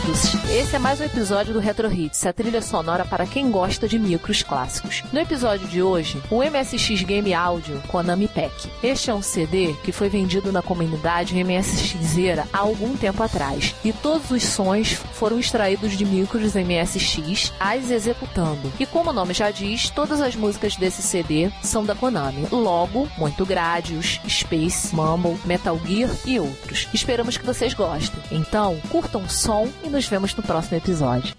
todos! Esse é mais um episódio do Retro Hits, a trilha sonora para quem gosta de micros clássicos. No episódio de hoje, o MSX Game Audio Konami Pack. Este é um CD que foi vendido na comunidade MSXera há algum tempo atrás, e todos os sons foram extraídos de micros MSX, as executando. E como o nome já diz, todas as músicas desse CD são da Konami. Logo, muito Gradius, Space, Mumble, Metal Gear e outros. Esperamos que vocês gostem. Então, curtam o som e nos vemos no próximo episódio.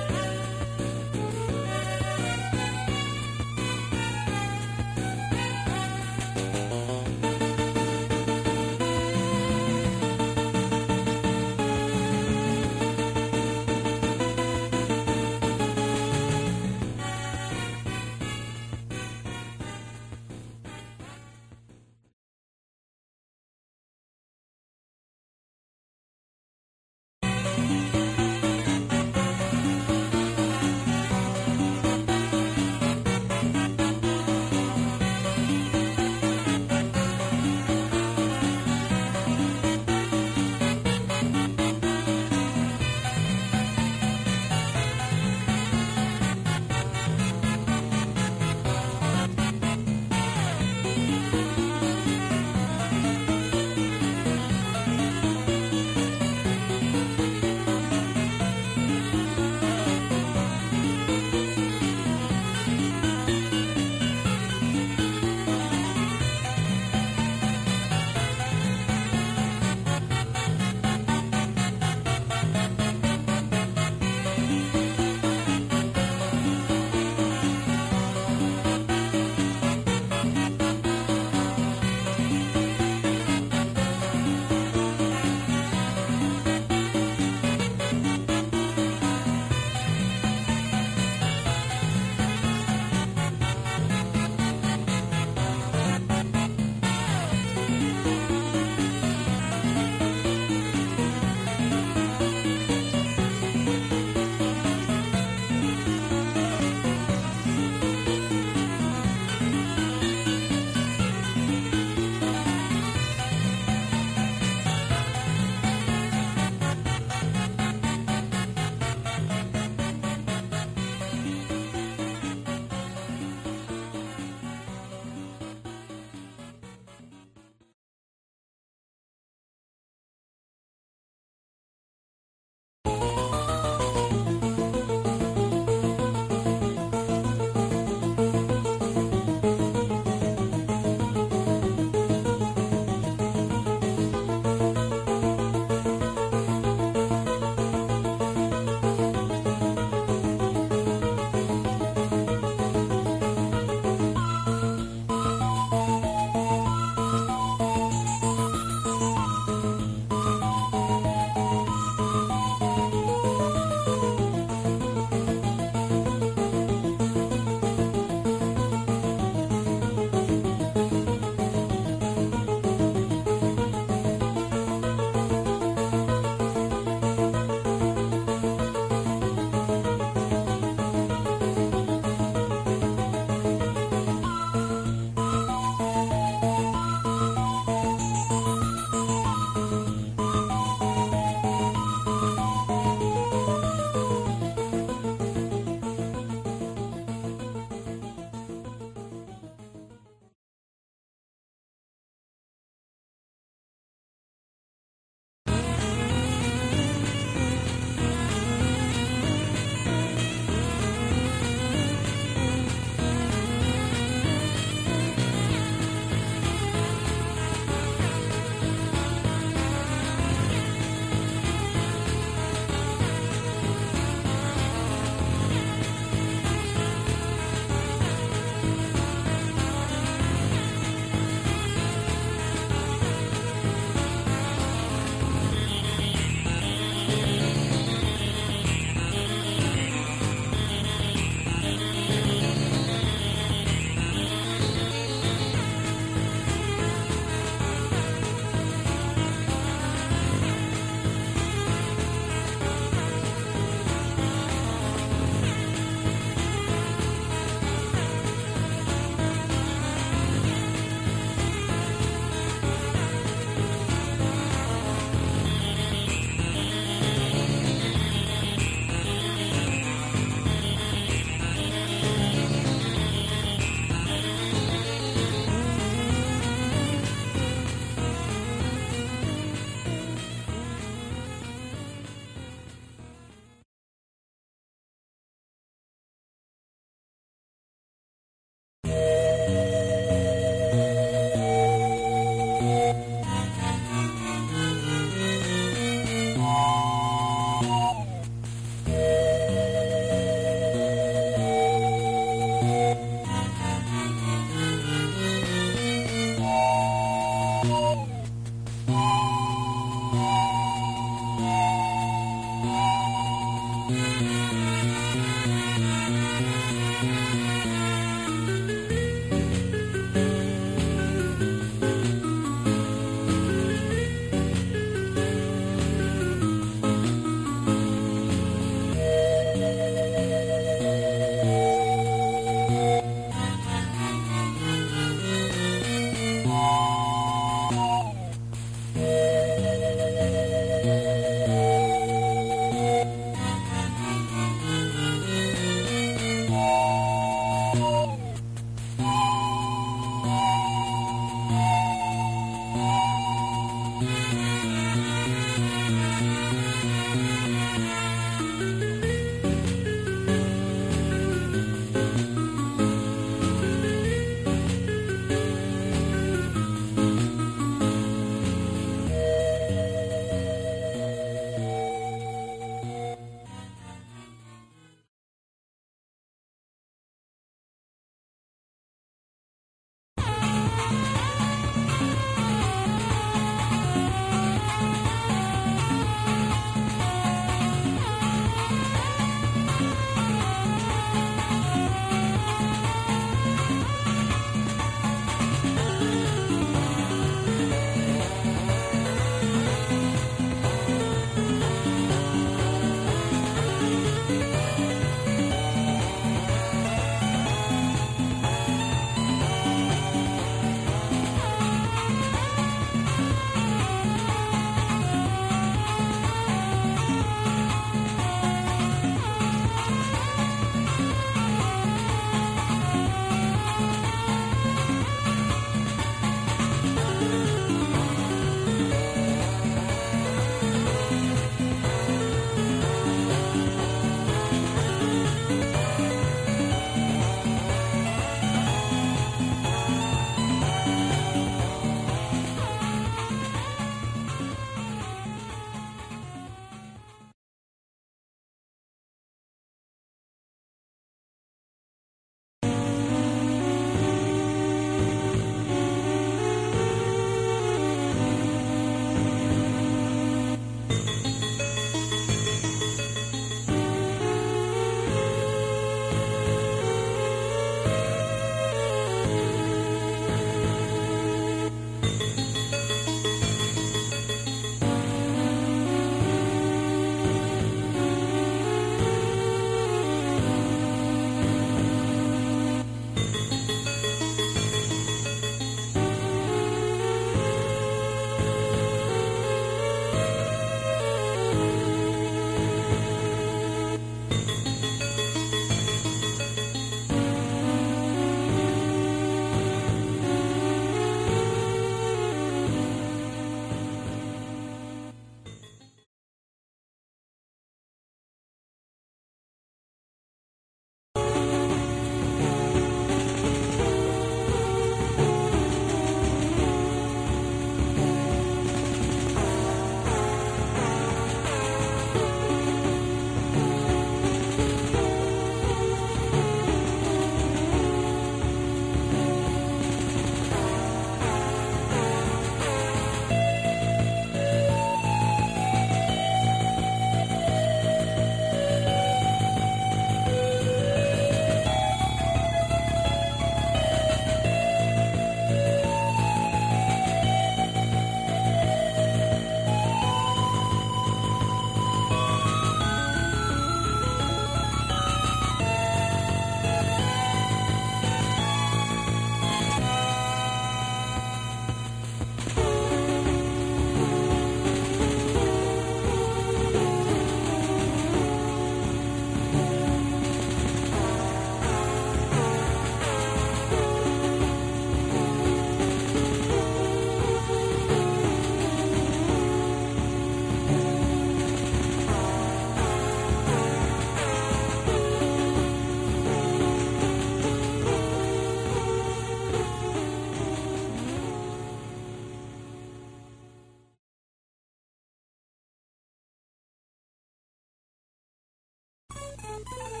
Thank you.